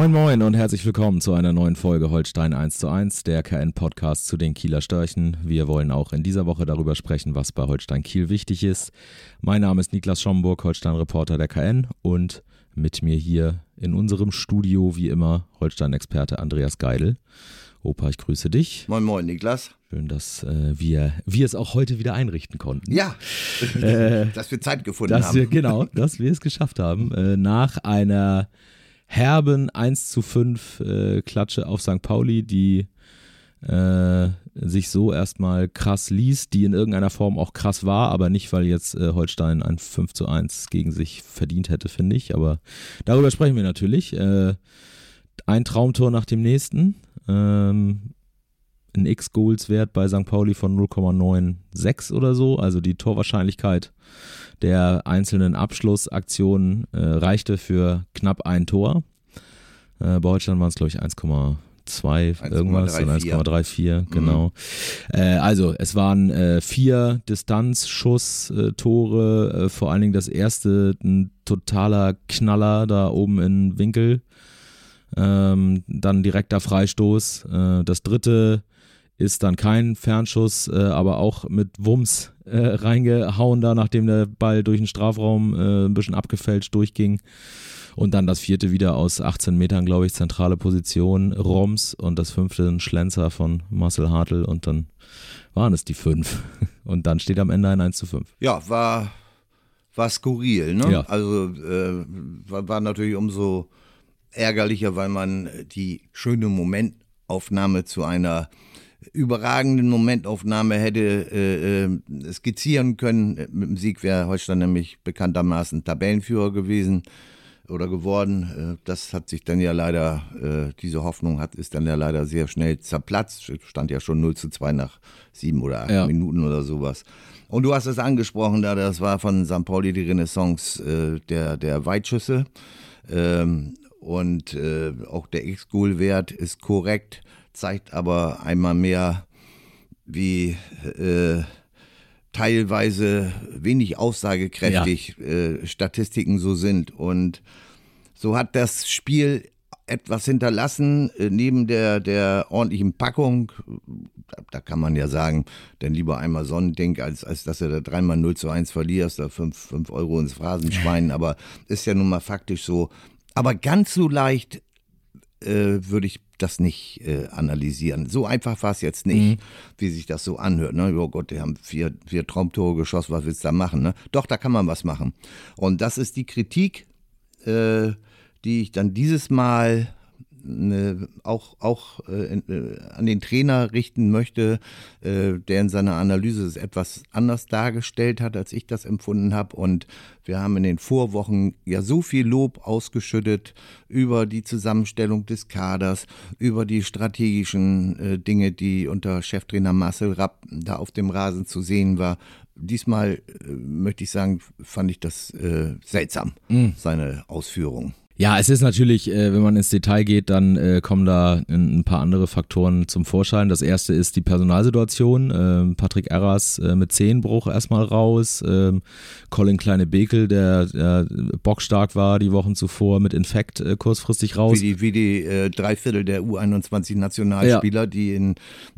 Moin Moin und herzlich willkommen zu einer neuen Folge Holstein 1 zu 1, der KN-Podcast zu den Kieler Störchen. Wir wollen auch in dieser Woche darüber sprechen, was bei Holstein Kiel wichtig ist. Mein Name ist Niklas Schomburg, Holstein-Reporter der KN und mit mir hier in unserem Studio wie immer Holstein-Experte Andreas Geidel. Opa, ich grüße dich. Moin Moin Niklas. Schön, dass äh, wir, wir es auch heute wieder einrichten konnten. Ja, äh, dass wir Zeit gefunden dass haben. Wir, genau, dass wir es geschafft haben. Äh, nach einer herben 1 zu 5 äh, Klatsche auf St. Pauli, die äh, sich so erstmal krass liest, die in irgendeiner Form auch krass war, aber nicht, weil jetzt äh, Holstein ein 5 zu 1 gegen sich verdient hätte, finde ich. Aber darüber sprechen wir natürlich. Äh, ein Traumtor nach dem nächsten. Ähm, ein X-Goals-Wert bei St. Pauli von 0,96 oder so. Also die Torwahrscheinlichkeit der einzelnen Abschlussaktionen äh, reichte für knapp ein Tor. Äh, bei Deutschland waren es, glaube ich, 1,2 irgendwas 1,34, mhm. genau. Mhm. Äh, also es waren äh, vier Distanzschuss-Tore, äh, vor allen Dingen das erste ein totaler Knaller da oben in Winkel. Ähm, dann direkter Freistoß. Äh, das dritte ist dann kein Fernschuss, äh, aber auch mit Wumms äh, reingehauen da, nachdem der Ball durch den Strafraum äh, ein bisschen abgefälscht durchging. Und dann das vierte wieder aus 18 Metern, glaube ich, zentrale Position, Roms und das fünfte ein Schlenzer von Marcel Hartl und dann waren es die fünf. Und dann steht am Ende ein 1 zu 5. Ja, war, war skurril, ne? Ja. Also äh, war, war natürlich umso ärgerlicher, weil man die schöne Momentaufnahme zu einer überragenden Momentaufnahme hätte äh, äh, skizzieren können. Mit dem Sieg wäre Holstein nämlich bekanntermaßen Tabellenführer gewesen oder geworden. Äh, das hat sich dann ja leider, äh, diese Hoffnung hat, ist dann ja leider sehr schnell zerplatzt. Stand ja schon 0 zu 2 nach sieben oder acht Ja. Minuten oder sowas. Und du hast es angesprochen, da das war von St. Pauli die Renaissance der, der Weitschüsse. Ähm, und auch der X-Goal-Wert ist korrekt, zeigt aber einmal mehr, wie äh, teilweise wenig aussagekräftig äh, Statistiken so sind. Und so hat das Spiel etwas hinterlassen, äh, neben der, der ordentlichen Packung. Da, da kann man ja sagen, denn lieber einmal Sonnending, als, als dass du da dreimal 0 zu 1 verlierst, da 5 fünf Euro ins Phrasenschwein. Aber ist ja nun mal faktisch so. Aber ganz so leicht äh, würde ich das nicht äh, analysieren. So einfach war es jetzt nicht, wie sich das so anhört. Ne? Oh Gott, die haben vier, vier Traumtore geschossen, was willst du da machen? Ne? Doch, da kann man was machen. Und das ist die Kritik, äh, die ich dann dieses Mal äh, auch, auch äh, äh, an den Trainer richten möchte, äh, der in seiner Analyse es etwas anders dargestellt hat, als ich das empfunden habe. Und wir haben in den Vorwochen ja so viel Lob ausgeschüttet über die Zusammenstellung des Kaders, über die strategischen äh, Dinge, die unter Cheftrainer Marcel Rapp da auf dem Rasen zu sehen war. Diesmal äh, möchte ich sagen, fand ich das äh, seltsam, seine Ausführungen. Ja, es ist natürlich, äh, wenn man ins Detail geht, dann äh, kommen da ein, paar andere Faktoren zum Vorschein. Das erste ist die Personalsituation. Ähm, Patrick Erras äh, mit Zehenbruch erstmal raus. Ähm, Colin Kleine-Bekel, der, der bockstark war die Wochen zuvor, mit Infekt äh, kurzfristig raus. Wie die, wie die äh, drei Viertel der U21-Nationalspieler, die in,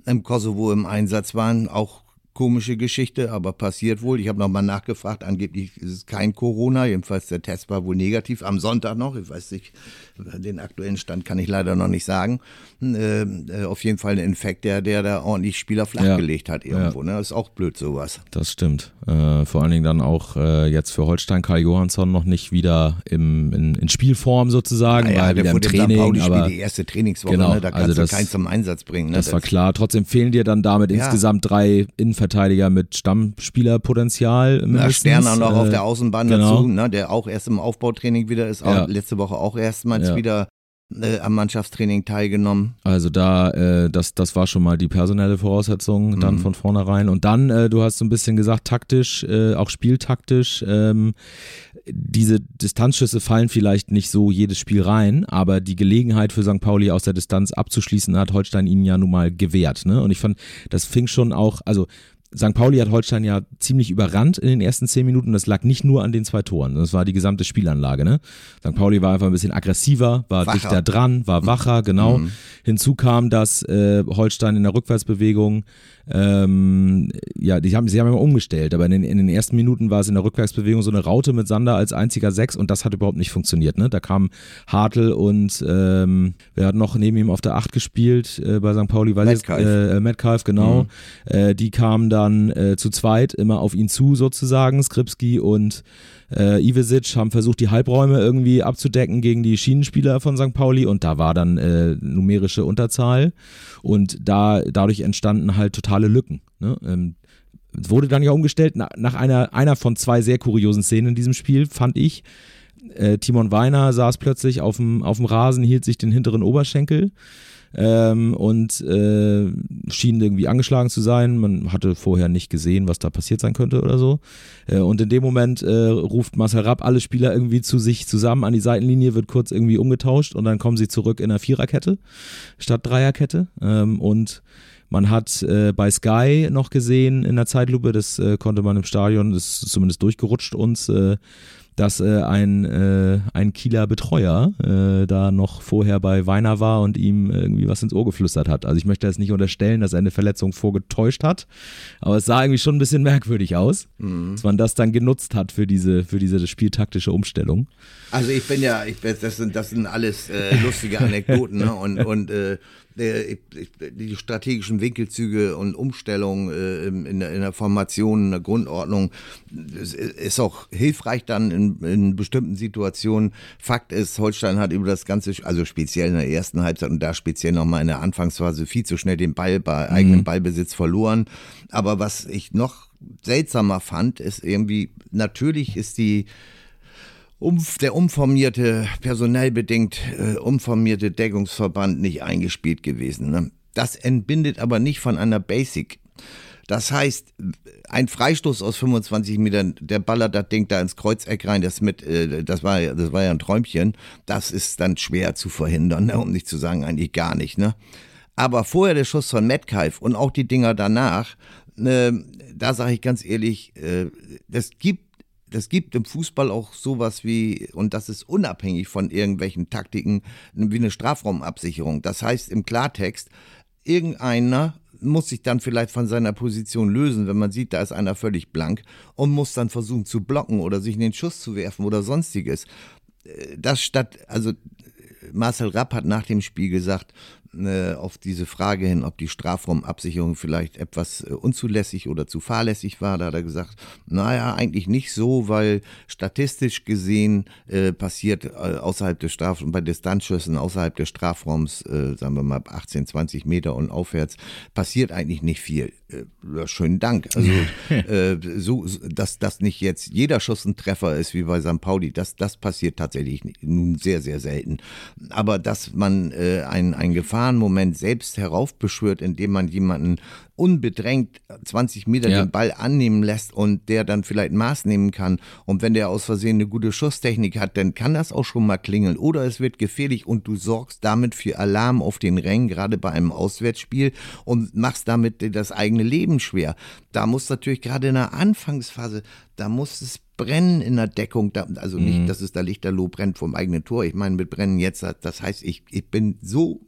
im Kosovo im Einsatz waren, auch komische Geschichte, aber passiert wohl. Ich habe nochmal nachgefragt, angeblich ist es kein Corona, jedenfalls der Test war wohl negativ, am Sonntag noch, ich weiß nicht, den aktuellen Stand kann ich leider noch nicht sagen. Äh, äh, auf jeden Fall ein Infekt, der, der da ordentlich Spieler flachgelegt hat irgendwo. Ne? Das ist auch blöd sowas. Das stimmt. Äh, vor allen Dingen dann auch äh, jetzt für Holstein Karl Johansson noch nicht wieder im, in, in Spielform sozusagen, Naja, weil der im. Training. Pauli-Spiel Aber die erste Trainingswoche, Genau, ne? da kannst also das- du keinen zum Einsatz bringen. Ne? das war klar. Trotzdem fehlen dir dann damit Ja. insgesamt drei Innenverteidiger mit Stammspielerpotenzial. Ja, mindestens. Sterner noch auf Äh, der Außenbahn genau. dazu, ne, der auch erst im Aufbautraining wieder ist, auch Ja. letzte Woche auch erstmals Ja. wieder äh, am Mannschaftstraining teilgenommen. Also da, äh, das, das war schon mal die personelle Voraussetzung dann mhm. von vornherein. Und dann, äh, du hast so ein bisschen gesagt, taktisch, äh, auch spieltaktisch. Ähm, diese Distanzschüsse fallen vielleicht nicht so jedes Spiel rein, aber die Gelegenheit für St. Pauli aus der Distanz abzuschließen hat Holstein ihnen ja nun mal gewährt. Ne? Und ich fand, das fing schon auch, also St. Pauli hat Holstein ja ziemlich überrannt in den ersten zehn Minuten. Das lag nicht nur an den zwei Toren. Das war die gesamte Spielanlage. Ne? St. Pauli war einfach ein bisschen aggressiver, war wacher. dichter dran, war wacher, genau. Mhm. Hinzu kam, dass äh, Holstein in der Rückwärtsbewegung ähm, ja, die haben, sie haben immer umgestellt, aber in den, in den ersten Minuten war es in der Rückwärtsbewegung so eine Raute mit Sander als einziger Sechs und das hat überhaupt nicht funktioniert. Ne? Da kamen Hartl und ähm, wer hat noch neben ihm auf der Acht gespielt äh, bei St. Pauli? Metcalf. Äh, Metcalf, genau. Mhm. Äh, die kamen dann äh, zu zweit immer auf ihn zu sozusagen, Skripski und äh, Ivesic haben versucht, die Halbräume irgendwie abzudecken gegen die Schienenspieler von St. Pauli und da war dann äh, numerische Unterzahl und da dadurch entstanden halt totale Lücken. Ne? Ähm, wurde dann ja umgestellt nach, nach einer, einer von zwei sehr kuriosen Szenen in diesem Spiel, fand ich. Äh, Timon Weiner saß plötzlich auf dem, auf dem Rasen, hielt sich den hinteren Oberschenkel ähm, und äh, schien irgendwie angeschlagen zu sein. Man hatte vorher nicht gesehen, was da passiert sein könnte oder so. Äh, und in dem Moment äh, ruft Marcel Rapp alle Spieler irgendwie zu sich zusammen an die Seitenlinie, wird kurz irgendwie umgetauscht und dann kommen sie zurück in einer Viererkette statt Dreierkette. Ähm, und man hat äh, bei Sky noch gesehen in der Zeitlupe, das äh, konnte man im Stadion, das ist zumindest durchgerutscht uns, äh, dass äh, ein, äh, ein Kieler Betreuer äh, da noch vorher bei Weiner war und ihm irgendwie was ins Ohr geflüstert hat. Also ich möchte jetzt nicht unterstellen, dass er eine Verletzung vorgetäuscht hat, aber es sah irgendwie schon ein bisschen merkwürdig aus, mhm. dass man das dann genutzt hat für diese, für diese spieltaktische Umstellung. Also ich bin ja, ich, das, sind, das sind alles äh, lustige Anekdoten ne? und, und äh, die strategischen Winkelzüge und Umstellungen äh, in, der, in der Formation, in der Grundordnung ist auch hilfreich dann in, in bestimmten Situationen. Fakt ist, Holstein hat über das Ganze, also speziell in der ersten Halbzeit und da speziell nochmal in der Anfangsphase viel zu schnell den Ball bei mhm. eigenem Ballbesitz verloren. Aber was ich noch seltsamer fand, ist irgendwie, natürlich ist die umf der umformierte, personell bedingt äh, umformierte Deckungsverband nicht eingespielt gewesen. Ne? Das entbindet aber nicht von einer Basic. Das heißt, ein Freistoß aus 25 Metern, der ballert das Ding da ins Kreuzeck rein, das mit, äh, das war, das war ja ein Träumchen. Das ist dann schwer zu verhindern, ne? um nicht zu sagen eigentlich gar nicht. Ne? Aber vorher der Schuss von Metcalf und auch die Dinger danach, äh, da sage ich ganz ehrlich, äh, das gibt das gibt im Fußball auch sowas wie, und das ist unabhängig von irgendwelchen Taktiken, wie eine Strafraumabsicherung. Das heißt im Klartext, irgendeiner muss sich dann vielleicht von seiner Position lösen, wenn man sieht, da ist einer völlig blank und muss dann versuchen zu blocken oder sich in den Schuss zu werfen oder sonstiges. Äh, das statt, also Marcel Rapp hat nach dem Spiel gesagt, äh, auf diese Frage hin, ob die Strafraumabsicherung vielleicht etwas äh, unzulässig oder zu fahrlässig war, da hat er gesagt, naja, eigentlich nicht so, weil statistisch gesehen äh, passiert äh, außerhalb des Strafraums, bei Distanzschüssen außerhalb des Strafraums, äh, sagen wir mal 18, 20 Meter und aufwärts, passiert eigentlich nicht viel. Äh, schönen Dank. Also so, dass das nicht jetzt jeder Schuss ein Treffer ist wie bei St. Pauli, das, das passiert tatsächlich nun sehr, sehr selten. Aber dass man ein, ein Gefahr Gefahrenmoment selbst heraufbeschwört, indem man jemanden unbedrängt 20 Meter ja. den Ball annehmen lässt und der dann vielleicht Maß nehmen kann. Und wenn der aus Versehen eine gute Schusstechnik hat, dann kann das auch schon mal klingeln. Oder es wird gefährlich und du sorgst damit für Alarm auf den Rängen, gerade bei einem Auswärtsspiel und machst damit das eigene Leben schwer. Da muss natürlich gerade in der Anfangsphase, da muss es brennen in der Deckung, also nicht, mhm. dass es da Lichterloh brennt vom eigenen Tor. Ich meine mit brennen jetzt, das heißt, ich, ich bin so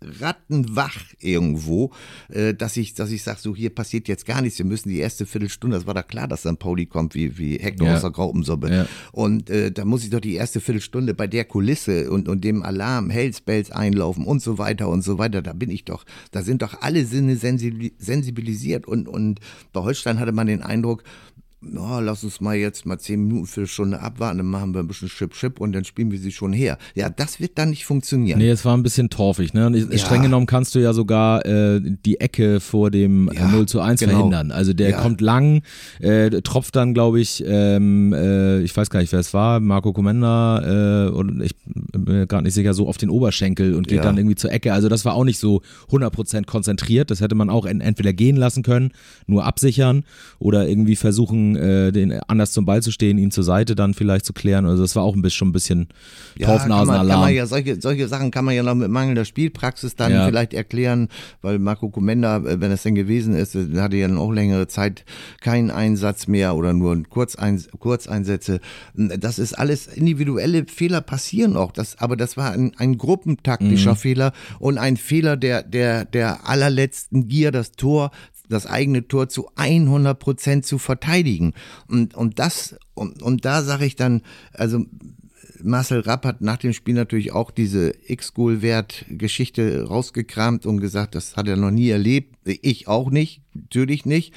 rattenwach irgendwo, äh, dass ich, dass ich sage, so hier passiert jetzt gar nichts. Wir müssen die erste Viertelstunde, das war da klar, dass dann Pauli kommt wie, wie Hector ja. aus der Graupensuppe. Ja. Und äh, da muss ich doch die erste Viertelstunde bei der Kulisse und, und dem Alarm, Hells Bells einlaufen und so weiter und so weiter. Da bin ich doch, da sind doch alle Sinne sensibilisiert und, und bei Holstein hatte man den Eindruck, oh, lass uns mal jetzt mal zehn Minuten, für eine Stunde abwarten, dann machen wir ein bisschen Chip, Chip und dann spielen wir sie schon her. Ja, das wird dann nicht funktionieren. Nee, es war ein bisschen torfig, ne? Und ja. streng genommen kannst du ja sogar äh, die Ecke vor dem ja, 0 zu 1 genau. verhindern. Also der ja. kommt lang, äh, tropft dann, glaube ich, ähm, äh, ich weiß gar nicht, wer es war, Marco Comenda, äh, und ich bin mir gerade nicht sicher, so auf den Oberschenkel und geht dann irgendwie zur Ecke. Also das war auch nicht so 100% konzentriert. Das hätte man auch entweder gehen lassen können, nur absichern oder irgendwie versuchen, äh, den anders zum Ball zu stehen, ihn zur Seite dann vielleicht zu klären. Also das war auch ein bisschen, schon ein bisschen ja, Torfnasenalarm. Ja, solche, solche Sachen kann man ja noch mit mangelnder Spielpraxis dann ja. vielleicht erklären, weil Marco Comenda, äh, wenn es denn gewesen ist, äh, hatte ja dann auch längere Zeit keinen Einsatz mehr oder nur Kurzeins Kurzeinsätze. Das ist alles individuelle Fehler passieren auch. Das, aber das war ein, ein gruppentaktischer mhm. Fehler und ein Fehler der, der, der allerletzten Gier, das Tor das eigene Tor zu 100 Prozent zu verteidigen. Und, und das, und, und da sage ich dann, also Marcel Rapp hat nach dem Spiel natürlich auch diese X-Goal-Wert-Geschichte rausgekramt und gesagt, das hat er noch nie erlebt. Ich auch nicht, natürlich nicht.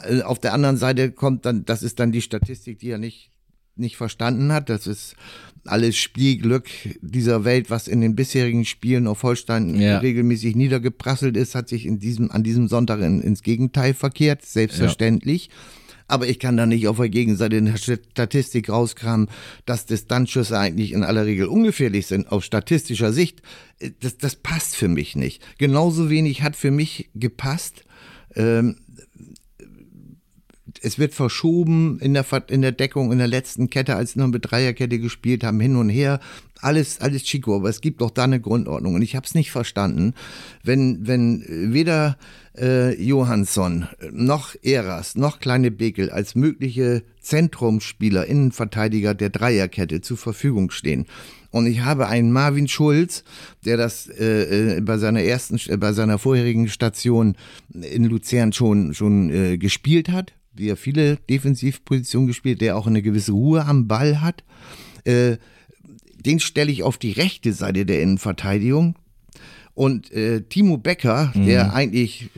Äh, auf der anderen Seite kommt dann, das ist dann die Statistik, die er nicht, nicht verstanden hat. Das ist alles Spielglück dieser Welt, was in den bisherigen Spielen auf Holstein ja. regelmäßig niedergeprasselt ist, hat sich in diesem, an diesem Sonntag in, ins Gegenteil verkehrt, selbstverständlich. Ja. Aber ich kann da nicht auf der Gegenseite in der Statistik rauskramen, dass Distanzschüsse eigentlich in aller Regel ungefährlich sind, aus statistischer Sicht. Das, das passt für mich nicht. Genauso wenig hat für mich gepasst, ähm, es wird verschoben in der, in der Deckung in der letzten Kette, als sie noch mit Dreierkette gespielt haben, hin und her. Alles, alles Chico, aber es gibt doch da eine Grundordnung. Und ich habe es nicht verstanden, wenn, wenn weder äh, Johansson noch Eras noch Kleine Bekel als mögliche Zentrumspieler, Innenverteidiger der Dreierkette zur Verfügung stehen. Und ich habe einen Marvin Schulz, der das äh, äh bei seiner ersten, äh, bei seiner vorherigen Station in Luzern schon schon äh, gespielt hat, wie er viele Defensivpositionen gespielt, der auch eine gewisse Ruhe am Ball hat. Äh, den stelle ich auf die rechte Seite der Innenverteidigung. Und äh, Timo Becker, mhm. der eigentlich,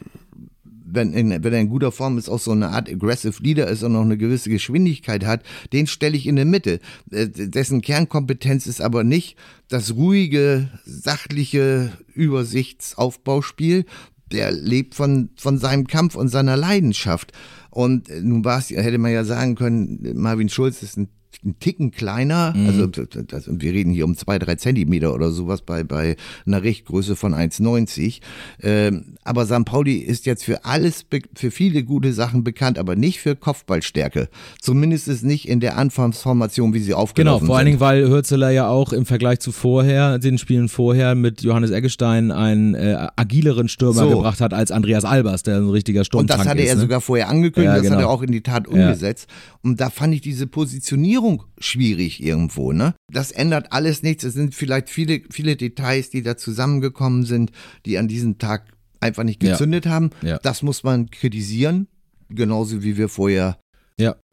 wenn, in, wenn er in guter Form ist, auch so eine Art Aggressive Leader ist und noch eine gewisse Geschwindigkeit hat, den stelle ich in der Mitte. Äh, dessen Kernkompetenz ist aber nicht das ruhige, sachliche Übersichtsaufbauspiel. Der lebt von, von seinem Kampf und seiner Leidenschaft. Und nun war es, hätte man ja sagen können, Marvin Schulz ist ein ein Ticken kleiner, mhm. also das, wir reden hier um zwei, drei Zentimeter oder sowas bei, bei einer Richtgröße von 1,90. Ähm, aber St. Pauli ist jetzt für alles, für viele gute Sachen bekannt, aber nicht für Kopfballstärke. Zumindest ist nicht in der Anfangsformation, wie sie aufgelaufen Genau, vor allen Dingen, weil Hürzeler ja auch im Vergleich zu vorher, den Spielen vorher mit Johannes Eggestein einen äh, agileren Stürmer so. gebracht hat als Andreas Albers, der ein richtiger Sturmtank ist. Und das hatte ist, er ne? sogar vorher angekündigt, ja, das genau. hat er auch in die Tat umgesetzt. Ja. Und da fand ich diese Positionierung Orientierung schwierig irgendwo, ne? Das ändert alles nichts. Es sind vielleicht viele, viele Details, die da zusammengekommen sind, die an diesem Tag einfach nicht gezündet ja. haben. Ja. Das muss man kritisieren. Genauso wie wir vorher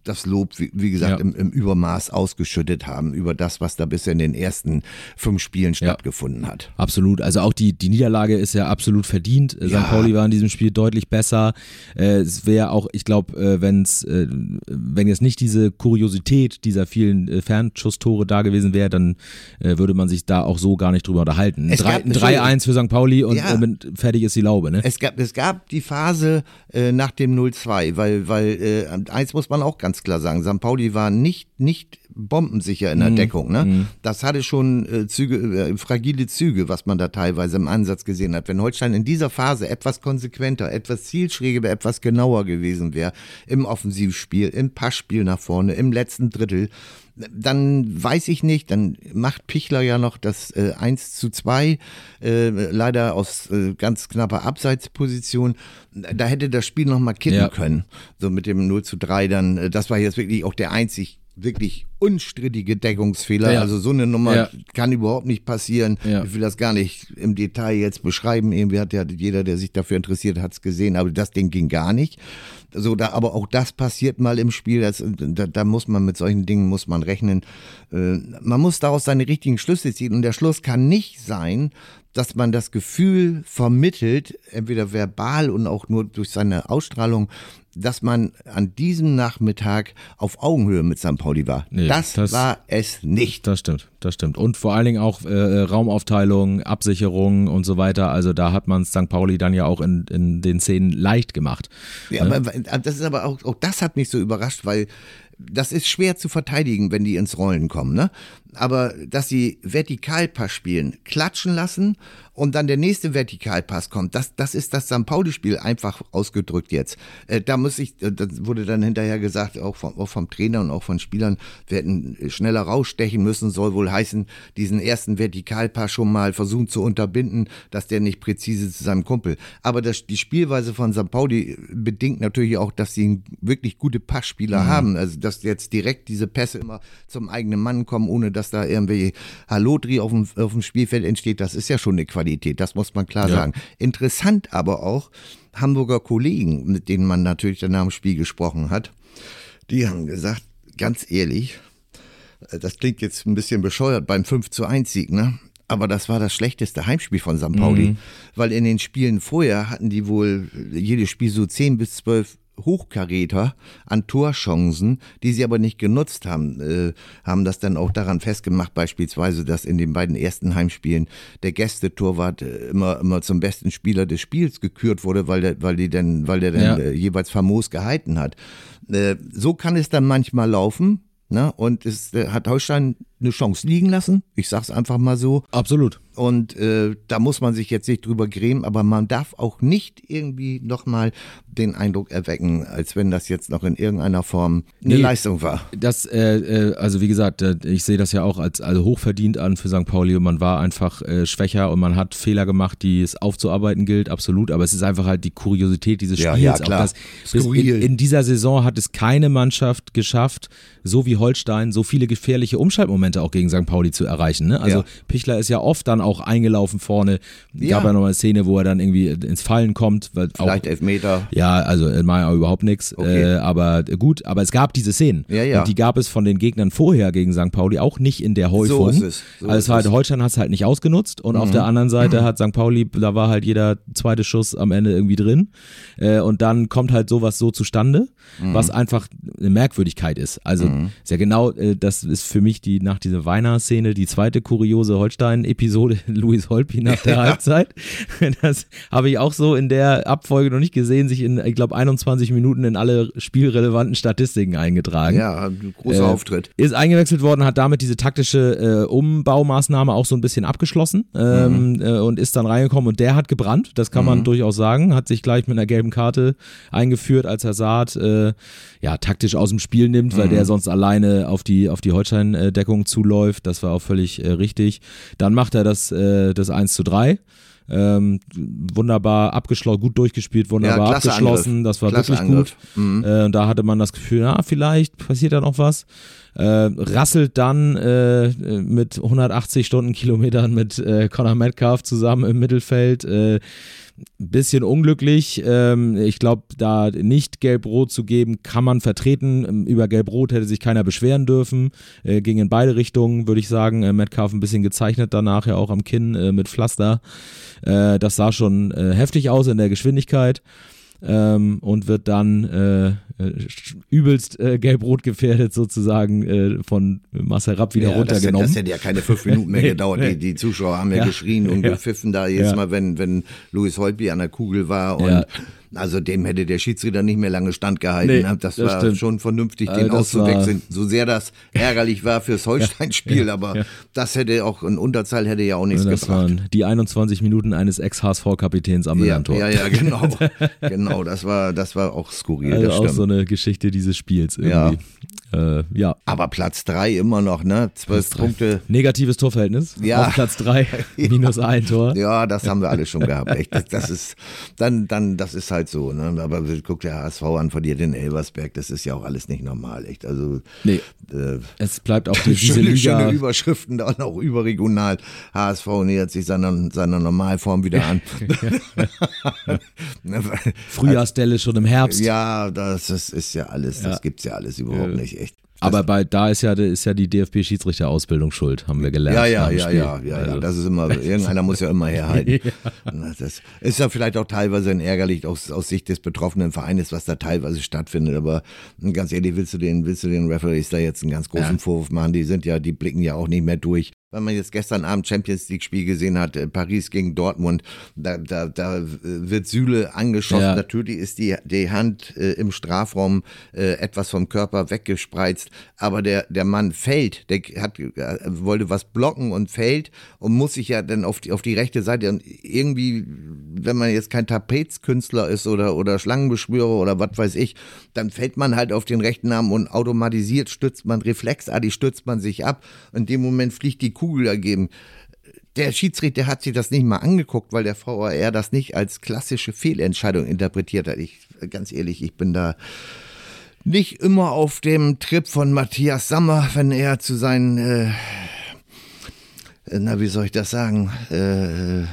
das Lob, wie, wie gesagt, ja. im, im, Übermaß ausgeschüttet haben über das, was da bisher in den ersten fünf Spielen stattgefunden ja. hat. Absolut. Also auch die, die Niederlage ist ja absolut verdient. Ja. St. Pauli war in diesem Spiel deutlich besser. Äh, es wäre auch, ich glaube, äh, wenn's, äh, wenn jetzt nicht diese Kuriosität dieser vielen äh, Fernschusstore da gewesen wäre, dann äh, würde man sich da auch so gar nicht drüber unterhalten. Ein 3-1 für St. Pauli und ja. mit, fertig ist die Laube. Ne? Es, gab, es gab die Phase äh, nach dem 0-2, weil, weil eins muss man auch ganz ganz klar sagen. St. Pauli war nicht, nicht bombensicher in der mm, Deckung. Ne? Mm. Das hatte schon äh, Züge, äh, fragile Züge, was man da teilweise im Ansatz gesehen hat. Wenn Holstein in dieser Phase etwas konsequenter, etwas zielschräger, etwas genauer gewesen wäre, im Offensivspiel, im Passspiel nach vorne, im letzten Drittel, dann weiß ich nicht, dann macht Pichler ja noch das äh, 1 zu 2, äh, leider aus äh, ganz knapper Abseitsposition. Da hätte das Spiel noch mal kippen ja. können. So mit dem 0 zu 3 dann, äh, das war jetzt wirklich auch der einzig wirklich unstrittige Deckungsfehler. Ja. Also so eine Nummer ja. kann überhaupt nicht passieren. Ja. Ich will das gar nicht im Detail jetzt beschreiben. Irgendwie hat ja jeder, der sich dafür interessiert, hat es gesehen. Aber das Ding ging gar nicht. So, da, aber auch das passiert mal im Spiel. Das, da, da muss man mit solchen Dingen muss man rechnen. Äh, man muss daraus seine richtigen Schlüsse ziehen. Und der Schluss kann nicht sein, dass man das Gefühl vermittelt, entweder verbal und auch nur durch seine Ausstrahlung, dass man an diesem Nachmittag auf Augenhöhe mit St. Pauli war. Nee, das, das- war es nicht. Das stimmt, das stimmt. Und vor allen Dingen auch äh, Raumaufteilung, Absicherung und so weiter. Also da hat man St. Pauli dann ja auch in, in den Szenen leicht gemacht. Ja, aber das ist aber auch, auch das hat mich so überrascht, weil das ist schwer zu verteidigen, wenn die ins Rollen kommen, ne? Aber dass sie Vertikalpass spielen, klatschen lassen und dann der nächste Vertikalpass kommt, das, das ist das St. Pauli-Spiel einfach ausgedrückt jetzt. Äh, da muss ich, äh, das wurde dann hinterher gesagt, auch vom, auch vom Trainer und auch von Spielern, wir hätten schneller rausstechen müssen, soll wohl heißen, diesen ersten Vertikalpass schon mal versuchen zu unterbinden, dass der nicht präzise zu seinem Kumpel. Aber das, die Spielweise von St. Pauli bedingt natürlich auch, dass sie wirklich gute Passspieler haben. Also, dass jetzt direkt diese Pässe immer zum eigenen Mann kommen, ohne dass da irgendwie Hallodri auf dem, auf dem Spielfeld entsteht, das ist ja schon eine Qualität, das muss man klar Ja. sagen. Interessant aber auch, Hamburger Kollegen, mit denen man natürlich dann dem Spiel gesprochen hat, die haben gesagt, ganz ehrlich, äh, das klingt jetzt ein bisschen bescheuert beim 5 zu 1 Sieg, ne? Aber das war das schlechteste Heimspiel von St. Pauli, weil in den Spielen vorher hatten die wohl jedes Spiel so 10 bis 12 Hochkaräter an Torchancen, die sie aber nicht genutzt haben, äh, haben das dann auch daran festgemacht, beispielsweise, dass in den beiden ersten Heimspielen der Gästetorwart äh, immer, immer zum besten Spieler des Spiels gekürt wurde, weil der, weil die denn, weil der dann Ja. äh, jeweils famos gehalten hat. Äh, so kann es dann manchmal laufen. Ne? Und es äh, hat Holstein eine Chance liegen lassen. Ich sag's einfach mal so. Absolut. Und äh, da muss man sich jetzt nicht drüber grämen, aber man darf auch nicht irgendwie nochmal den Eindruck erwecken, als wenn das jetzt noch in irgendeiner Form eine Nee. Leistung war. Das, äh, äh, also wie gesagt, äh, ich sehe das ja auch als also hochverdient an für St. Pauli. Man war einfach äh, schwächer und man hat Fehler gemacht, die es aufzuarbeiten gilt, absolut. Aber es ist einfach halt die Kuriosität dieses Ja, Spiels. ja, Auch klar. in, in dieser Saison hat es keine Mannschaft geschafft, so wie Holstein, so viele gefährliche Umschaltmomente auch gegen St. Pauli zu erreichen. Ne? Also Ja. Pichler ist ja oft dann auch eingelaufen vorne. Ja. Gab ja noch eine Szene, wo er dann irgendwie ins Fallen kommt. Weil Vielleicht auch, Elfmeter. ja, also äh, war ja überhaupt nichts. Okay. Äh, aber gut, aber es gab diese Szenen. Ja, ja. Und die gab es von den Gegnern vorher gegen St. Pauli auch nicht in der Häufung. ist es. So also ist es war halt. Mhm. Holstein hat es halt nicht ausgenutzt und auf der anderen Seite hat St. Pauli, da war halt jeder zweite Schuss am Ende irgendwie drin. Äh, und dann kommt halt sowas so zustande, Mhm. was einfach eine Merkwürdigkeit ist. Also ist ja genau, äh, das ist für mich die nach dieser Weihnachtsszene die zweite kuriose Holstein-Episode, Luis Holpi nach der Halbzeit. Das habe ich auch so in der Abfolge noch nicht gesehen, sich in, ich glaube, 21 Minuten in alle spielrelevanten Statistiken eingetragen. Ja, ein großer Äh, Auftritt. Ist eingewechselt worden, hat damit diese taktische äh, Umbaumaßnahme auch so ein bisschen abgeschlossen ähm, äh, und ist dann reingekommen und der hat gebrannt, das kann man durchaus sagen, hat sich gleich mit einer gelben Karte eingeführt, als er Saad äh, ja, taktisch aus dem Spiel nimmt, weil der sonst alleine auf die, auf die Holstein-Deckung zuläuft, das war auch völlig äh, richtig. Dann macht er das, äh, das 1 zu 3. Ähm, wunderbar abgeschlossen, gut durchgespielt, wunderbar klasse abgeschlossen. Angriff. Das war Klasse wirklich Angriff. gut. Äh, und da hatte man das Gefühl, ja, vielleicht passiert da noch was. Äh, rasselt dann äh, mit 180 Stundenkilometern mit äh, Conor Metcalf zusammen im Mittelfeld. Äh, bisschen unglücklich. Ähm, ich glaube, da nicht gelb-rot zu geben, kann man vertreten. Über gelb-rot hätte sich keiner beschweren dürfen. Äh, ging in beide Richtungen, würde ich sagen. Äh, Metcalf ein bisschen gezeichnet danach, ja auch am Kinn äh, mit Pflaster. Das sah schon heftig aus in der Geschwindigkeit. Ähm, und wird dann äh, äh, übelst äh, gelb-rot gefährdet sozusagen äh, von Masserab wieder Ja, runtergenommen. das hätte ja keine fünf Minuten mehr gedauert. Die, die Zuschauer haben ja, Ja. geschrien und Ja. gepfiffen da jedes. Mal, wenn, wenn Louis Holtby an der Kugel war. Und Ja. Also dem hätte der Schiedsrichter nicht mehr lange standgehalten. Nee, ne? das, das war stimmt. schon vernünftig, Also den das auszuwechseln. So sehr das ärgerlich war fürs Holstein-Spiel, aber das hätte auch, ein Unterzahl hätte ja auch nichts das gebracht. waren die 21 Minuten eines Ex-HSV-Kapitäns am Ja, Millantor. ja, ja, genau. genau, das war, das war auch skurril, Also auch so eine Geschichte dieses Spiels irgendwie. Ja, äh, ja. aber Platz drei immer noch, ne? Zwölf Punkte. Negatives Torverhältnis Ja. auf Platz 3, minus ein Tor. Ja, das haben wir alle schon gehabt. Echt. Das, das ist dann, dann, das ist halt so. Ne? Aber guck der HSV an, verliert den Elversberg. Das ist ja auch alles nicht normal. Echt. Also Nee, äh, es bleibt auch die, diese schöne, Liga. schöne Überschriften da auch überregional. HSV nähert sich seiner, seiner Normalform wieder an. Frühjahrsdelle schon im Herbst. ja, das ist, ist ja alles. Das gibt's ja alles überhaupt nicht. Echt. Aber bei da ist ja, ist ja die DFB-Schiedsrichterausbildung schuld, haben wir gelernt. Ja, ja, ja, ja, ja, ja. Also, Das ist immer, irgendeiner muss ja immer herhalten. Das ist ja vielleicht auch teilweise ein ärgerlich aus, aus Sicht des betroffenen Vereines, was da teilweise stattfindet. Aber ganz ehrlich, willst du den, willst du den Referees da jetzt einen ganz großen Ja. Vorwurf machen? Die sind ja, die blicken ja auch nicht mehr durch. Wenn man jetzt gestern Abend Champions League Spiel gesehen hat, äh, Paris gegen Dortmund, da, da, da äh, wird Süle angeschossen. Ja. Natürlich ist die, die Hand äh, im Strafraum äh, etwas vom Körper weggespreizt, aber der, der Mann fällt, der hat, äh, wollte was blocken und fällt und muss sich ja dann auf die, auf die rechte Seite und irgendwie, wenn man jetzt kein Trapezkünstler ist oder, oder Schlangenbeschwörer oder was weiß ich, dann fällt man halt auf den rechten Arm und automatisiert stützt man, reflexartig stützt man sich ab. In dem Moment fliegt die Kugel dagegen der Schiedsrichter hat sich das nicht mal angeguckt, weil der VAR das nicht als klassische Fehlentscheidung interpretiert hat. Ich, ganz ehrlich, ich bin da nicht immer auf dem Trip von Matthias Sammer, wenn er zu seinen, äh, na, wie soll ich das sagen, äh,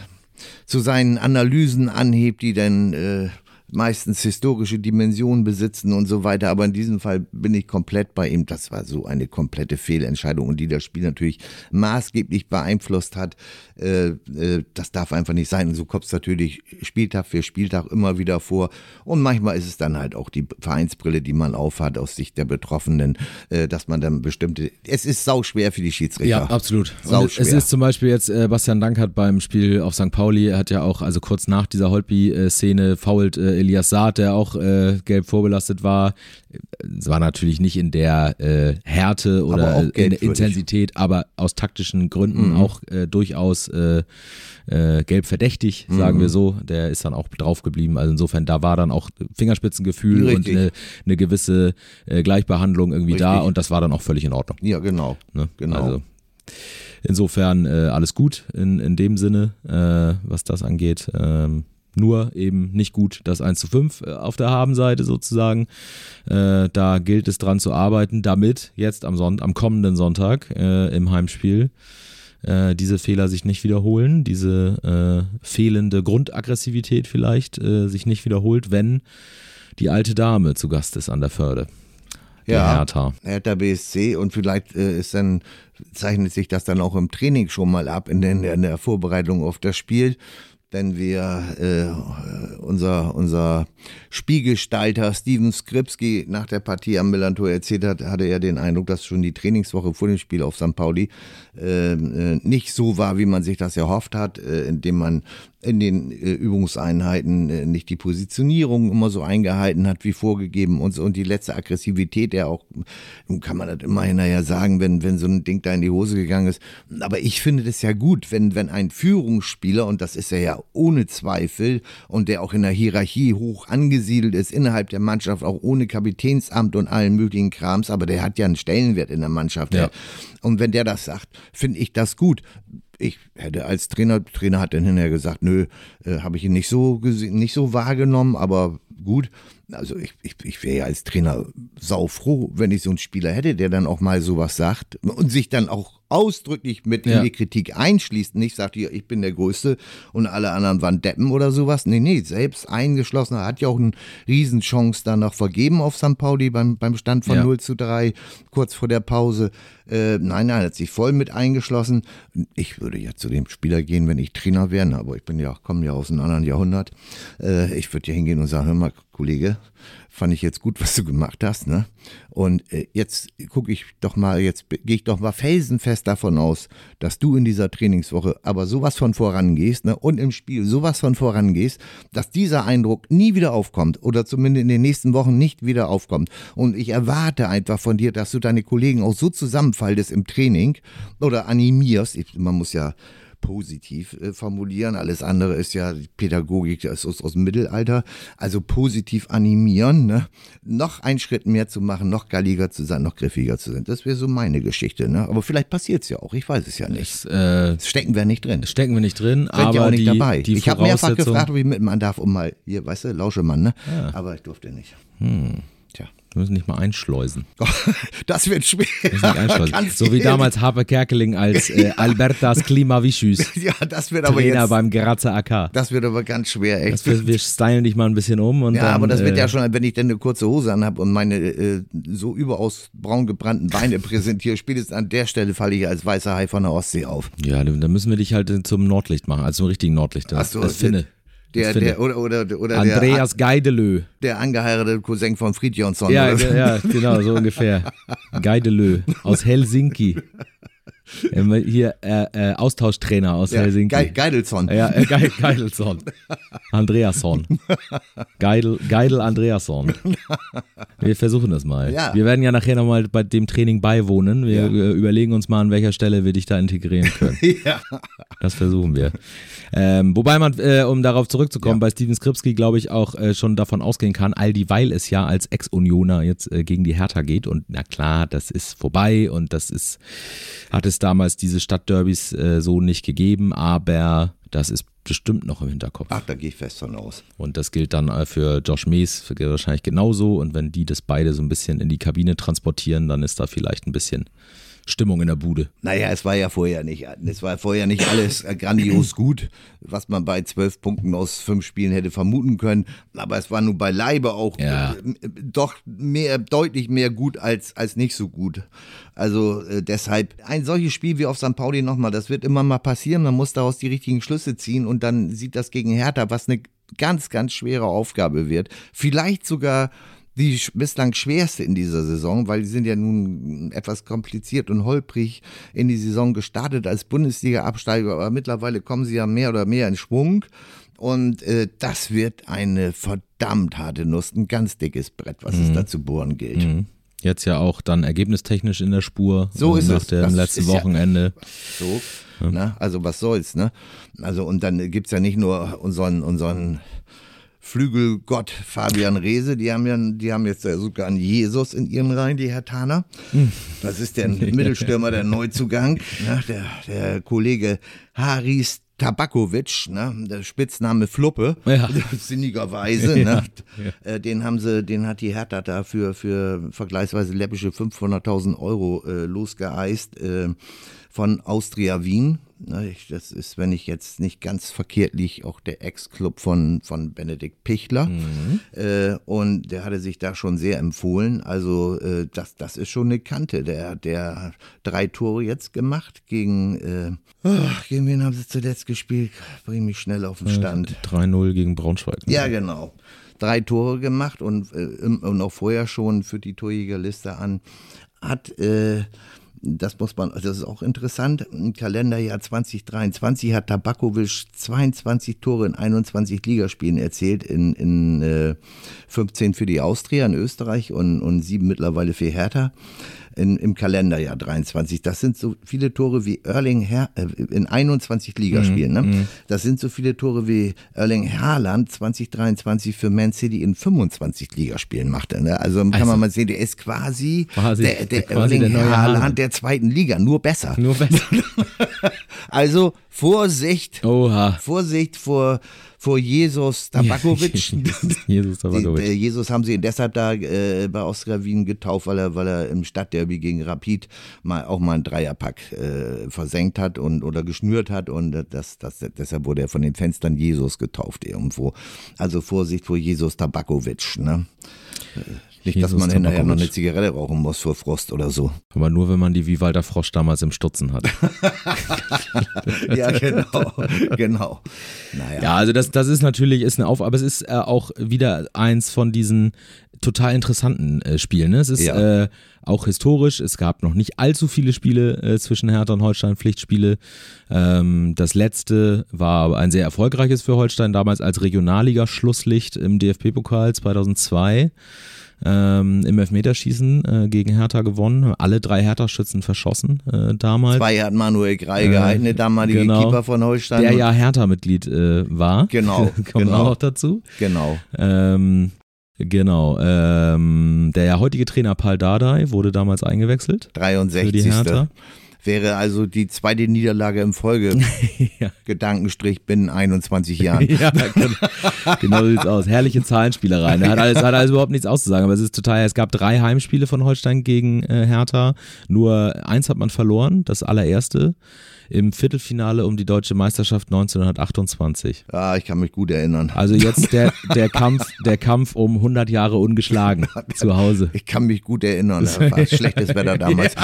zu seinen Analysen anhebt, die dann äh, meistens historische Dimensionen besitzen und so weiter. Aber in diesem Fall bin ich komplett bei ihm. Das war so eine komplette Fehlentscheidung und die das Spiel natürlich maßgeblich beeinflusst hat. Äh, äh, das darf einfach nicht sein. Und so kommt es natürlich Spieltag für Spieltag immer wieder vor. Und manchmal ist es dann halt auch die Vereinsbrille, die man aufhat aus Sicht der Betroffenen, äh, dass man dann bestimmte. Es ist sau schwer für die Schiedsrichter. Ja, absolut. Sauschwer. es ist zum Beispiel jetzt, äh, Bastian Dankert beim Spiel auf St. Pauli, er hat ja auch, also kurz nach dieser Holpi-Szene, fault Elias Saad, der auch gelb vorbelastet war. Es war natürlich nicht in der äh, Härte oder in der. Intensität, aber aus taktischen Gründen auch äh, durchaus äh, äh, gelb verdächtig, sagen wir so. Der ist dann auch drauf geblieben. Also insofern, da war dann auch Fingerspitzengefühl und Richtig. eine, eine gewisse äh, Gleichbehandlung irgendwie da Richtig. und das war dann auch völlig in Ordnung. Ja, genau. Ne? Genau. Also insofern äh, alles gut in, in dem Sinne, was das angeht. Ähm, nur eben nicht gut das 1 zu 5 äh, auf der Habenseite sozusagen. Äh, da gilt es dran zu arbeiten, damit jetzt am, Sonnt am kommenden Sonntag äh, im Heimspiel äh, diese Fehler sich nicht wiederholen, diese äh, fehlende Grundaggressivität vielleicht äh, sich nicht wiederholt, wenn die alte Dame zu Gast ist an der Förde. Der Ja. Hertha. Hertha BSC und vielleicht ist dann, zeichnet sich das dann auch im Training schon mal ab, in, den, in der Vorbereitung auf das Spiel. Wenn wir äh, unser, unser Spielgestalter Steven Skripski nach der Partie am Millantor erzählt hat, hatte er den Eindruck, dass schon die Trainingswoche vor dem Spiel auf St. Pauli äh, äh, nicht so war, wie man sich das erhofft hat, äh, indem man in den äh, Übungseinheiten nicht die Positionierung immer so eingehalten hat, wie vorgegeben und so. Und die letzte Aggressivität, der auch, nun kann man das immer hinterher sagen, wenn, wenn so ein Ding da in die Hose gegangen ist. Aber ich finde das ja gut, wenn, wenn ein Führungsspieler, und das ist er ja ohne Zweifel, und der auch in der Hierarchie hoch angesiedelt ist, innerhalb der Mannschaft, auch ohne Kapitänsamt und allen möglichen Krams, aber der hat ja einen Stellenwert in der Mannschaft. Ja. Und wenn der das sagt, finde ich das gut. Ich hätte als Trainer, Trainer hat dann hinterher gesagt, nö, äh, habe ich ihn nicht so gesehen, nicht so wahrgenommen, aber gut. Also ich, ich, ich wäre ja als Trainer saufroh, wenn ich so einen Spieler hätte, der dann auch mal sowas sagt und sich dann auch ausdrücklich mit Ja. in die Kritik einschließt. Nicht sagt, hier, ich bin der Größte und alle anderen waren Deppen oder sowas. Nee, nee, selbst eingeschlossen. Er hat ja auch eine Riesenchance dann noch vergeben auf St. Pauli beim, beim Stand von Ja. 0 zu 3, kurz vor der Pause. Äh, nein, nein, er hat sich voll mit eingeschlossen. Ich würde ja zu dem Spieler gehen, wenn ich Trainer wäre, aber ich bin ja, komme ja aus einem anderen Jahrhundert. Äh, ich würde ja hingehen und sagen, hör mal, Kollege, fand ich jetzt gut, was du gemacht hast, ne? Und äh, jetzt gucke ich doch mal, jetzt gehe ich doch mal felsenfest davon aus, dass du in dieser Trainingswoche aber sowas von vorangehst, ne? Und im Spiel sowas von vorangehst, dass dieser Eindruck nie wieder aufkommt oder zumindest in den nächsten Wochen nicht wieder aufkommt. Und ich erwarte einfach von dir, dass du deine Kollegen auch so zusammenfaltest im Training oder animierst. Ich, man muss ja positiv äh, formulieren. Alles andere ist ja die Pädagogik das ist aus, dem Mittelalter. Also positiv animieren, ne? noch einen Schritt mehr zu machen, noch galliger zu sein, noch griffiger zu sein. Das wäre so meine Geschichte. Ne? Aber vielleicht passiert es ja auch. Ich weiß es ja nicht. Das, äh, Das stecken wir nicht drin. stecken wir nicht drin, Seid aber ja auch nicht die, dabei. die ich habe mehrfach gefragt, ob ich mitmachen darf, um mal, hier, weißt du, Lauschemann, ne? Aber ich durfte nicht. Tja. Wir müssen nicht mal einschleusen. Das wird schwer. So wie damals Harpe Kerkeling als äh, Albertas Klimavichus Ja, das wird aber Trainer jetzt, beim Grazer AK. das wird aber ganz schwer, echt. Das wir, wir stylen dich mal ein bisschen um. Und Ja, dann, aber das wird äh, ja schon, wenn ich dann eine kurze Hose anhab und meine äh, so überaus braun gebrannten Beine präsentiere, spätestens an der Stelle falle ich als weißer Hai von der Ostsee auf. Ja, dann müssen wir dich halt zum Nordlicht machen, also zum richtigen Nordlicht. Ach Das, so, das Finne. Der, der, oder, oder, oder Andreas Geidelö. der, der angeheiratete Cousin von Fried Jonsson. Ja, oder? ja, genau, so ungefähr. Geidelö aus Helsinki. Hier äh, äh, Austauschtrainer aus Ja, Helsinki. Ge Geidelsson. Ja, äh, Ge Geidelsson. Andreasson. Geidel, Geidel Andreasson. Wir versuchen das mal. Ja. Wir werden ja nachher nochmal bei dem Training beiwohnen. Wir Ja. überlegen uns mal, an welcher Stelle wir dich da integrieren können. Ja. Das versuchen wir. Ähm, wobei man, äh, um darauf zurückzukommen, bei Steven Skripski, glaube ich, auch äh, schon davon ausgehen kann, all dieweil es ja als Ex-Unioner jetzt äh, gegen die Hertha geht. Und na klar, das ist vorbei und das ist, hat es damals diese Stadtderbys äh, so nicht gegeben, aber das ist bestimmt noch im Hinterkopf. Ach, da gehe ich fest von aus. Und das gilt dann äh, für Josh Mees wahrscheinlich genauso. Und wenn die das beide so ein bisschen in die Kabine transportieren, dann ist da vielleicht ein bisschen Stimmung in der Bude. Naja, es war ja vorher nicht, es war vorher nicht alles grandios gut, was man bei zwölf Punkten aus fünf Spielen hätte vermuten können. Aber es war nun beileibe auch Ja. äh, doch mehr, deutlich mehr gut als, als nicht so gut. Also äh, deshalb, ein solches Spiel wie auf St. Pauli nochmal, das wird immer mal passieren. Man muss daraus die richtigen Schlüsse ziehen und dann sieht das gegen Hertha, was eine ganz, ganz schwere Aufgabe wird. Vielleicht sogar die bislang schwerste in dieser Saison, weil die sind ja nun etwas kompliziert und holprig in die Saison gestartet als Bundesliga-Absteiger, aber mittlerweile kommen sie ja mehr oder mehr in Schwung. Und äh, das wird eine verdammt harte Nuss, ein ganz dickes Brett, was es da zu bohren gilt. Mhm. Jetzt ja auch dann ergebnistechnisch in der Spur. So äh, ist nach es. dem Das letzten ist ja- Wochenende. So, ne? Also was soll's, ne? Also und dann gibt's ja nicht nur unseren, unseren Flügelgott Fabian Reese, die haben ja, die haben jetzt ja sogar einen Jesus in ihren Reihen, die Hertaner. Das ist der Mittelstürmer, der Neuzugang, ne? der, der Kollege Haris Tabakovic, ne? der Spitzname Fluppe, Ja. sinnigerweise. Ne? Äh, Den haben sie, den hat die Hertha da für, für vergleichsweise läppische 500.000 Euro äh, losgeeist äh, von Austria Wien. Ne, ich, das ist, wenn ich jetzt nicht ganz verkehrt liege, auch der Ex-Club von, von Benedikt Pichler. Äh, und der hatte sich da schon sehr empfohlen. Also äh, das, das ist schon eine Kante. Der, der hat drei Tore jetzt gemacht gegen, äh, ach, gegen wen haben sie zuletzt gespielt? Bring mich schnell auf den Stand. 3-0 gegen Braunschweig. ne? Ja, genau. Drei Tore gemacht und, äh, und auch vorher schon für die Torjägerliste an. Hat, äh, das muss man, das ist auch interessant, im Kalenderjahr 2023 hat Tabakovic 22 Tore in 21 Ligaspielen erzielt, in, in äh, 15 für die Austria in Österreich und, und sieben mittlerweile für Hertha in, im Kalenderjahr 23. Das sind so viele Tore wie Erling Her äh, in 21 Ligaspielen. ne? Das sind so viele Tore wie Erling Haaland 2023 für Man City in 25 Ligaspielen machte. Ne? Also kann Also- man mal sehen, der ist quasi, Quasi- der, der quasi Erling der Haaland. der zweiten Liga, nur besser. Nur besser. Also Vorsicht, Oha. Vorsicht vor, vor Jesus Tabakovic. Jesus Tabakovic. der Jesus haben sie deshalb da äh, bei Austria Wien getauft, weil er, weil er im Stadtderby gegen Rapid mal auch mal einen Dreierpack äh, versenkt hat und oder geschnürt hat und das, das, deshalb wurde er von den Fenstern Jesus getauft irgendwo. Also Vorsicht vor Jesus Tabakovic, ne? Nicht, dass Jesus man hinterher noch eine Zigarette rauchen muss vor Frost oder so. Aber nur, wenn man die Vivalder Frosch damals im Stutzen hat. Ja, genau, genau. Naja. Ja, also das, das ist natürlich ist eine Auf, aber es ist äh, auch wieder eins von diesen total interessanten äh, Spielen. Ne? Es ist Ja. äh, auch historisch. Es gab noch nicht allzu viele Spiele äh, zwischen Hertha und Holstein, Pflichtspiele. Ähm, das letzte war ein sehr erfolgreiches für Holstein, damals als Regionalliga-Schlusslicht im DFB-Pokal 2002. Ähm, Im Elfmeterschießen äh, gegen Hertha gewonnen, alle drei Hertha-Schützen verschossen äh, damals. Zwei hat Manuel Grei gehalten, der damalige genau. Keeper von Holstein. der ja Hertha-Mitglied äh, war. Genau, Kommt genau. auch noch dazu. Genau. Ähm, genau. Ähm, der ja heutige Trainer Paul Dardai wurde damals eingewechselt für die 63. Hertha. Wäre also die zweite Niederlage im Folge. Ja. Gedankenstrich binnen 21 Jahren. Ja, genau, genau sieht's aus. Herrliche Zahlenspielerei. Er hat alles, hat alles überhaupt nichts auszusagen, aber es ist total, es gab drei Heimspiele von Holstein gegen äh, Hertha. Nur eins hat man verloren, das allererste, im Viertelfinale um die deutsche Meisterschaft 1928. Ja, ich kann mich gut erinnern. Also jetzt der, der Kampf, der Kampf um 100 Jahre ungeschlagen zu Hause. Ich kann mich gut erinnern. Das war schlechtes Wetter damals.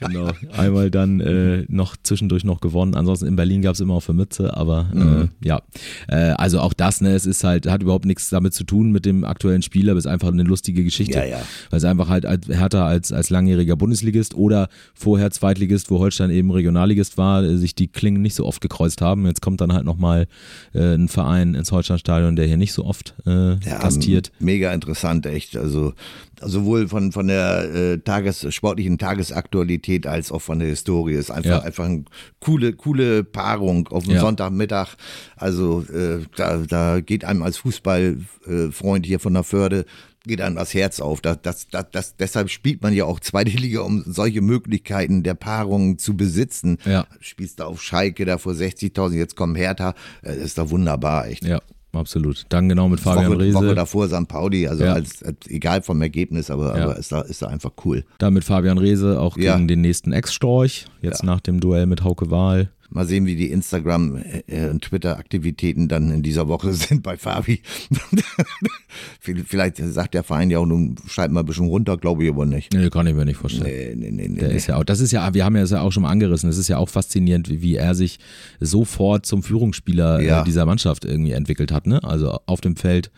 Genau. Einmal dann äh, noch zwischendurch noch gewonnen. Ansonsten in Berlin gab es immer auf der Mütze, aber äh, ja. Äh, also auch das, ne, es ist halt, hat überhaupt nichts damit zu tun mit dem aktuellen Spieler, aber es ist einfach eine lustige Geschichte. Ja, ja. Weil es einfach halt als Hertha als, als langjähriger Bundesligist oder vorher Zweitligist, wo Holstein eben Regionalligist war, äh, sich die Klingen nicht so oft gekreuzt haben. Jetzt kommt dann halt nochmal äh, ein Verein ins Holsteinstadion, der hier nicht so oft äh, Ja, gastiert. Mega interessant, echt. Also sowohl von, von der äh, Tages, sportlichen Tagesaktualität als auch von der Historie. Ist einfach, Ja. einfach eine coole, coole Paarung auf dem Ja. Sonntagmittag. Also äh, da, da geht einem als Fußballfreund hier von der Förde geht einem das Herz auf. Das, das, das, das, deshalb spielt man ja auch zweite Liga, um solche Möglichkeiten der Paarungen zu besitzen. Ja. Spielst da auf Schalke da vor 60.000, jetzt kommen Hertha. Äh, Das ist doch wunderbar, echt. Ja, absolut. Dann genau mit Fabian Woche, Reese. Woche davor St. Pauli, also Ja. als, als egal vom Ergebnis, aber, Ja. aber ist da, ist da einfach cool. Dann mit Fabian Reese auch Ja. gegen den nächsten Ex-Storch, jetzt nach dem Duell mit Hauke Wahl. Mal sehen, wie die Instagram- äh, und Twitter-Aktivitäten dann in dieser Woche sind bei Fabi. Vielleicht sagt der Verein ja auch, nun schalt mal ein bisschen runter, glaube ich aber nicht. Nee, kann ich mir nicht vorstellen. Nee, nee, nee. Der nee. ist ja auch, das ist ja, wir haben ja das ja auch schon mal angerissen, es ist ja auch faszinierend, wie, er sich sofort zum Führungsspieler Ja. äh, dieser Mannschaft irgendwie entwickelt hat, ne? Also auf dem Feld.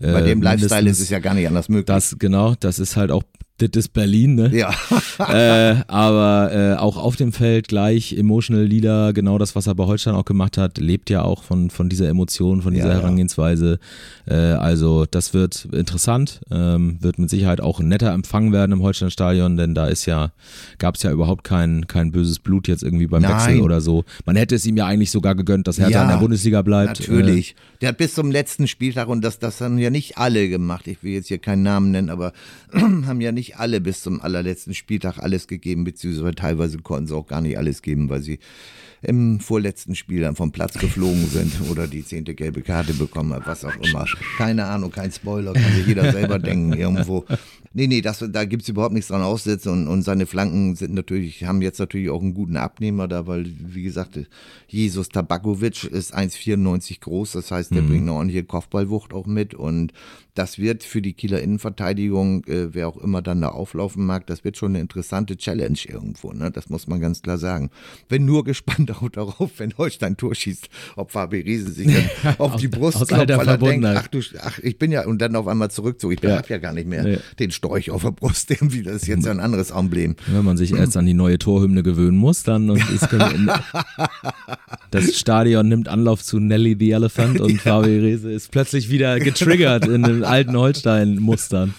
Äh, Bei dem Lifestyle ist es ja gar nicht anders möglich. Das, genau, das ist halt auch, das ist Berlin, ne? ja. äh, aber äh, auch auf dem Feld gleich Emotional Leader, genau das, was er bei Holstein auch gemacht hat, lebt ja auch von, von dieser Emotion, von dieser Ja, ja. Herangehensweise. Äh, also das wird interessant, ähm, wird mit Sicherheit auch ein netter Empfang werden im Holstein-Stadion, denn da ist ja, gab es ja überhaupt kein, kein böses Blut jetzt irgendwie beim Nein. Wechsel oder so. Man hätte es ihm ja eigentlich sogar gegönnt, dass Hertha Ja, in der Bundesliga bleibt. Natürlich. Der hat bis zum letzten Spieltag, und das, das haben ja nicht alle gemacht, ich will jetzt hier keinen Namen nennen, aber haben ja nicht alle bis zum allerletzten Spieltag alles gegeben, beziehungsweise teilweise konnten sie auch gar nicht alles geben, weil sie im vorletzten Spiel dann vom Platz geflogen sind oder die zehnte gelbe Karte bekommen haben, was auch immer. Keine Ahnung, kein Spoiler, kann sich jeder selber denken irgendwo. Nee, nee, das, da gibt's überhaupt nichts dran aussetzen und, und seine Flanken sind natürlich, haben jetzt natürlich auch einen guten Abnehmer da, weil, wie gesagt, Jesus Tabakovic ist 1,94 groß, das heißt, der bringt eine ordentliche Kopfballwucht auch mit und das wird für die Kieler Innenverteidigung, äh, wer auch immer dann da auflaufen mag, das wird schon eine interessante Challenge irgendwo, ne? Das muss man ganz klar sagen. Bin nur gespannt auch darauf, wenn Holstein Tor schießt, ob Fabi Riese sich dann auf die Aus- Brust aus klopft, alter weil er denkt, ach du, ach, ich bin ja, und dann auf einmal zurückzog, ich Ja. hab ja gar nicht mehr Nee. den Storch auf der Brust, irgendwie, das ist jetzt ja ein anderes Emblem. Wenn man sich erst an die neue Torhymne gewöhnen muss, dann und ist das Stadion nimmt Anlauf zu Nelly the Elephant und Fabi Rese ist plötzlich wieder getriggert in den alten Holstein-Mustern.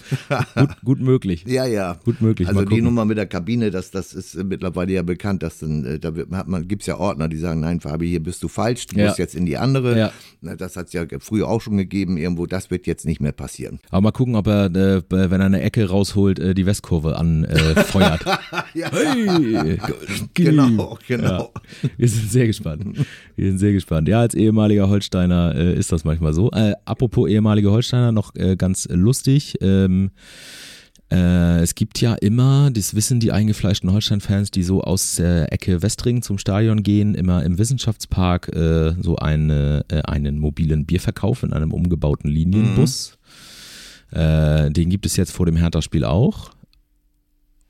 Gut, gut möglich. Ja, ja. Gut möglich, Also die. Nummer mit der Kabine, das, das ist äh, mittlerweile ja bekannt, dass dann, äh, da hat man, gibt's ja Ordner, die sagen, nein, Fabi, hier bist du falsch, du Ja. musst jetzt in die andere. Ja. Das hat's ja früher auch schon gegeben, irgendwo, das wird jetzt nicht mehr passieren. Aber mal gucken, ob er, äh, wenn er eine Ecke rausholt, äh, die Westkurve anfeuert. Äh. Ja. hey, Genau, genau. Ja, wir sind sehr gespannt. Wir sind sehr gespannt. Ja, als ehemaliger Holsteiner äh, ist das manchmal so. Äh, apropos ehemalige Holsteiner, noch äh, ganz lustig. Ähm, äh, es gibt ja immer, das wissen die eingefleischten Holstein-Fans, die so aus der Ecke Westring zum Stadion gehen, immer im Wissenschaftspark äh, so eine, äh, einen mobilen Bierverkauf in einem umgebauten Linienbus. Äh, den gibt es jetzt vor dem Hertha-Spiel auch.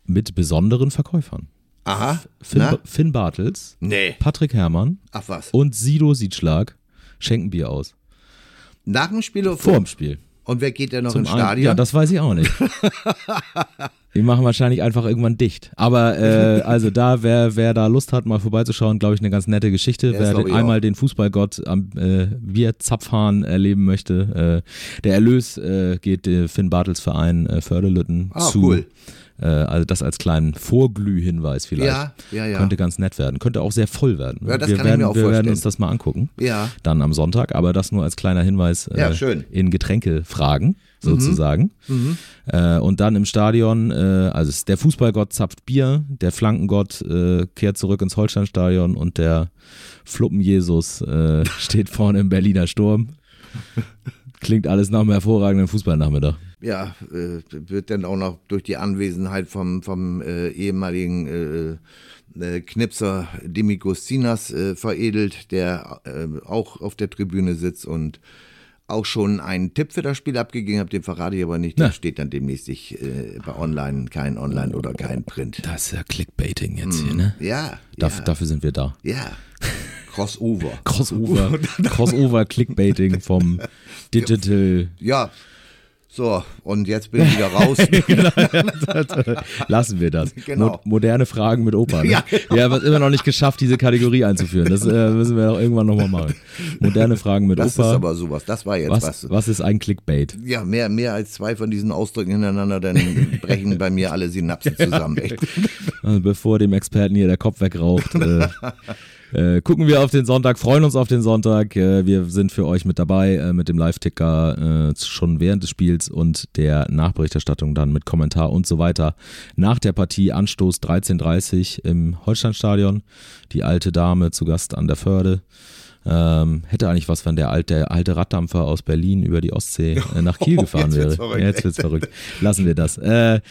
Mit besonderen Verkäufern. Aha. Finn, Na? Finn Bartels, Nee. Patrick Herrmann Ach was. und Sido Siedschlag schenken Bier aus. Nach dem Spiel oder Vor dem Spiel. Und wer geht denn noch Zum ins Stadion? Ja, das weiß ich auch nicht. Die machen wahrscheinlich einfach irgendwann dicht. Aber äh, also da, wer, wer da Lust hat, mal vorbeizuschauen, glaube ich, eine ganz nette Geschichte. Ja, wer einmal auch. den Fußballgott am äh, Bierzapfhahn erleben möchte, äh, der Erlös äh, geht äh, Finn Bartels Verein äh, Förderlütten Ah, zu. cool. Äh, also das als kleinen Vorglühhinweis vielleicht. Ja, ja, ja. Könnte ganz nett werden. Könnte auch sehr voll werden. Ja, das wir kann ich werden, mir auch wir werden vorstellen. uns das mal angucken Ja. dann am Sonntag, aber das nur als kleiner Hinweis äh, Ja, schön. in Getränkefragen. sozusagen. Äh, und dann im Stadion, äh, also der Fußballgott zapft Bier, der Flankengott äh, kehrt zurück ins Holsteinstadion und der Fluppen-Jesus äh, steht vorne im Berliner Sturm. Klingt alles nach einem hervorragenden Fußballnachmittag. Ja, äh, wird dann auch noch durch die Anwesenheit vom, vom äh, ehemaligen äh, äh, Knipser Dimikus Sinas äh, veredelt, der äh, auch auf der Tribüne sitzt und auch schon einen Tipp für das Spiel abgegeben hat, den verrate ich aber nicht. Der Na. steht dann demnächst ich, äh, bei Online, kein Online oder kein Print. Das ist ja Clickbaiting jetzt hier, ne? Ja, Dav ja, Dafür sind wir da. ja. Crossover. Crossover, Crossover Clickbaiting vom Digital. Ja, so, und jetzt bin ich wieder raus. Lassen wir das. Genau. Mo moderne Fragen mit Opa. Ne? Ja, Wir haben es immer noch nicht geschafft, diese Kategorie einzuführen. Das äh, müssen wir auch irgendwann nochmal machen. Moderne Fragen mit Das ist Opa. aber sowas. Das war jetzt was, was. was ist ein Clickbait? Ja, mehr, mehr als zwei von diesen Ausdrücken hintereinander, dann brechen bei mir alle Synapsen zusammen. Echt. Also bevor dem Experten hier der Kopf wegraucht. Äh, äh, gucken wir auf den Sonntag, freuen uns auf den Sonntag. Äh, wir sind für euch mit dabei äh, mit dem Live-Ticker äh, schon während des Spiels und der Nachberichterstattung dann mit Kommentar und so weiter. Nach der Partie Anstoß 13.30 im Holsteinstadion. Die alte Dame zu Gast an der Förde. Ähm, hätte eigentlich was, wenn der alte, alte Raddampfer aus Berlin über die Ostsee äh, nach Kiel Oh, gefahren jetzt wäre. verrückt. Jetzt wird's verrückt. Lassen wir das. Äh,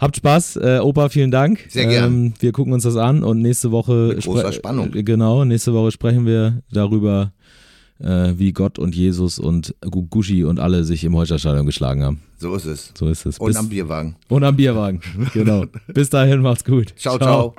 habt Spaß. Äh, Opa, vielen Dank. Sehr gern. Ähm, wir gucken uns das an und nächste Woche. Mit großer Spannung. äh, Genau, nächste Woche sprechen wir darüber, äh, wie Gott und Jesus und Gu- Gushi und alle sich im Holsterstadion geschlagen haben. So ist es. So ist es. Und am Bierwagen. und am Bierwagen. Genau. Bis dahin, macht's gut. ciao. ciao.